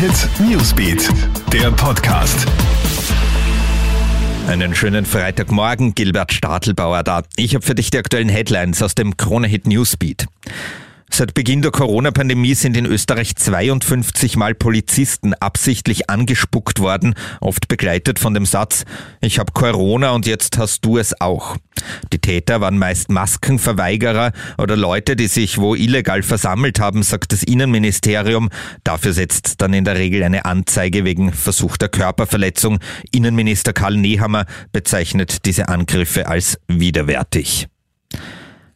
Hit Newsbeat, der Podcast. Einen schönen Freitagmorgen, Gilbert Stadelbauer da. Ich habe für dich die aktuellen Headlines aus dem Krone Hit Newsbeat. Seit Beginn der Corona-Pandemie sind in Österreich 52 Mal Polizisten absichtlich angespuckt worden, oft begleitet von dem Satz, ich habe Corona und jetzt hast du es auch. Täter waren meist Maskenverweigerer oder Leute, die sich wo illegal versammelt haben, sagt das Innenministerium. Dafür setzt dann in der Regel eine Anzeige wegen versuchter Körperverletzung. Innenminister Karl Nehammer bezeichnet diese Angriffe als widerwärtig.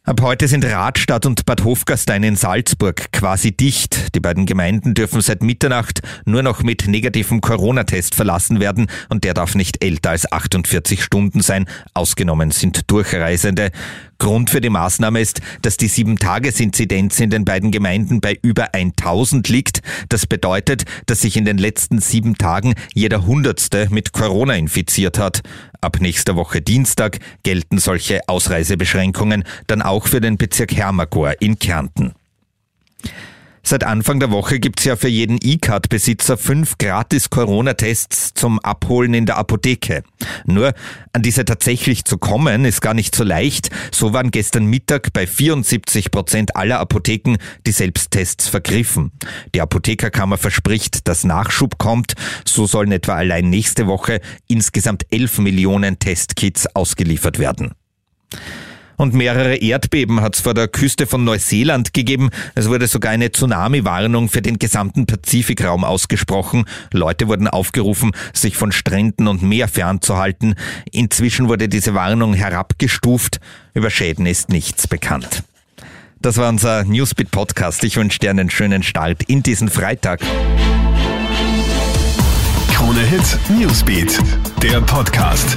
Ab heute sind Radstadt und Bad Hofgastein in Salzburg quasi dicht. Die beiden Gemeinden dürfen seit Mitternacht nur noch mit negativem Corona-Test verlassen werden und der darf nicht älter als 48 Stunden sein. Ausgenommen sind Durchreisende. Grund für die Maßnahme ist, dass die Sieben-Tages-Inzidenz in den beiden Gemeinden bei über 1000 liegt. Das bedeutet, dass sich in den letzten sieben Tagen jeder Hundertste mit Corona infiziert hat. Ab nächster Woche Dienstag gelten solche Ausreisebeschränkungen dann auch für den Bezirk Hermagor in Kärnten. Seit Anfang der Woche gibt's ja für jeden E-Card-Besitzer fünf gratis Corona-Tests zum Abholen in der Apotheke. Nur an diese tatsächlich zu kommen, ist gar nicht so leicht. So waren gestern Mittag bei 74 Prozent aller Apotheken die Selbsttests vergriffen. Die Apothekerkammer verspricht, dass Nachschub kommt. So sollen etwa allein nächste Woche insgesamt 11 Millionen Testkits ausgeliefert werden. Und mehrere Erdbeben hat es vor der Küste von Neuseeland gegeben. Es wurde sogar eine Tsunami-Warnung für den gesamten Pazifikraum ausgesprochen. Leute wurden aufgerufen, sich von Stränden und Meer fernzuhalten. Inzwischen wurde diese Warnung herabgestuft. Über Schäden ist nichts bekannt. Das war unser Newsbeat Podcast. Ich wünsche dir einen schönen Start in diesen Freitag. Krone Hit Newsbeat, der Podcast.